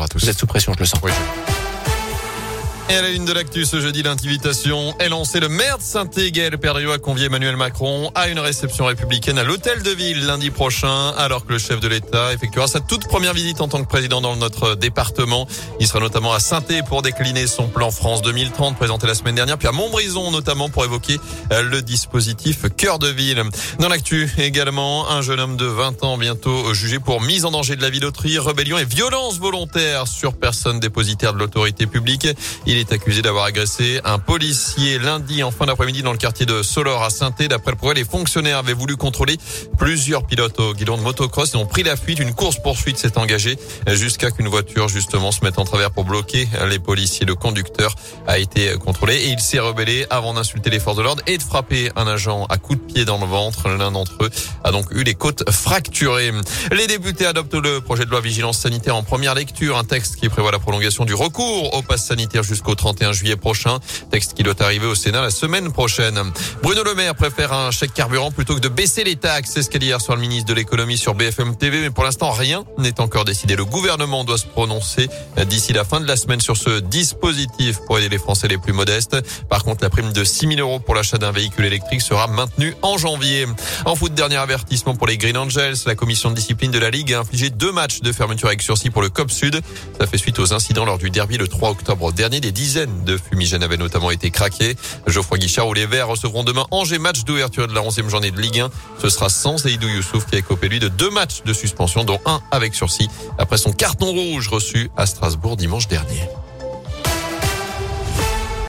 bonjour à tous. Vous êtes sous pression, je le sens. Oui. Et à la une de l'actu ce jeudi, l'invitation est lancée. Le maire de Saint-Égal, Perdriau, a convié Emmanuel Macron à une réception républicaine à l'hôtel de ville lundi prochain, alors que le chef de l'État effectuera sa toute première visite en tant que président dans notre département. Il sera notamment à saint pour décliner son plan France 2030 présenté la semaine dernière, puis à Montbrison notamment pour évoquer euh, le dispositif cœur de ville. Dans l'actu également, un jeune homme de 20 ans bientôt jugé pour mise en danger de la vie d'autrui, rébellion et violence volontaire sur personne dépositaire de l'autorité publique. Il est accusé d'avoir agressé un policier lundi en fin d'après-midi dans le quartier de Solor à saint D'après le progrès, les fonctionnaires avaient voulu contrôler plusieurs pilotes au guidon de motocross et ont pris la fuite. Une course-poursuite s'est engagée jusqu'à qu'une voiture justement se mette en travers pour bloquer les policiers. Le conducteur a été contrôlé et il s'est rebellé avant d'insulter les forces de l'ordre et de frapper un agent à coups de pied dans le ventre. L'un d'entre eux a donc eu les côtes fracturées. Les députés adoptent le projet de loi vigilance sanitaire en première lecture, un texte qui prévoit la prolongation du recours au pass sanitaire jusqu'au au 31 juillet prochain. Texte qui doit arriver au Sénat la semaine prochaine. Bruno Le Maire préfère un chèque carburant plutôt que de baisser les taxes. C'est ce qu'a dit hier soir le ministre de l'économie sur BFM TV. Mais pour l'instant, rien n'est encore décidé. Le gouvernement doit se prononcer d'ici la fin de la semaine sur ce dispositif pour aider les Français les plus modestes. Par contre, la prime de 6 000 euros pour l'achat d'un véhicule électrique sera maintenue en janvier. En foot, dernier avertissement pour les Green Angels. La commission de discipline de la Ligue a infligé deux matchs de fermeture avec sursis pour le COP Sud. Ça fait suite aux incidents lors du derby le 3 octobre dernier. Des dizaines de fumigènes avaient notamment été craqués. Geoffroy Guichard ou les Verts recevront demain Angers match d'ouverture de la 11e journée de Ligue 1. Ce sera sans Seydou Youssouf qui a copé lui de deux matchs de suspension dont un avec sursis après son carton rouge reçu à Strasbourg dimanche dernier.